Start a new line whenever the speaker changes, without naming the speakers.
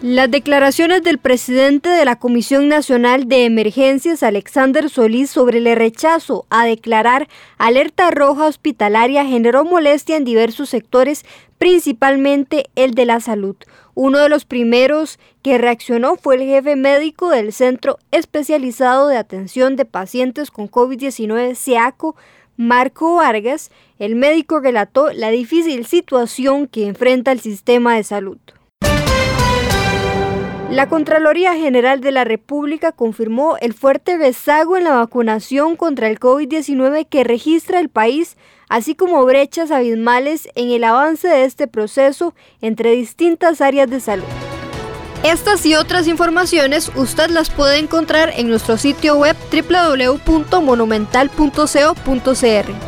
Las declaraciones del presidente de la Comisión Nacional de Emergencias, Alexander Solís, sobre el rechazo a declarar alerta roja hospitalaria generó molestia en diversos sectores, principalmente el de la salud. Uno de los primeros que reaccionó fue el jefe médico del Centro Especializado de Atención de Pacientes con COVID-19, SEACO, Marco Vargas. El médico relató la difícil situación que enfrenta el sistema de salud. La Contraloría General de la República confirmó el fuerte rezago en la vacunación contra el COVID-19 que registra el país, así como brechas abismales en el avance de este proceso entre distintas áreas de salud. Estas y otras informaciones usted las puede encontrar en nuestro sitio web www.monumental.co.cr.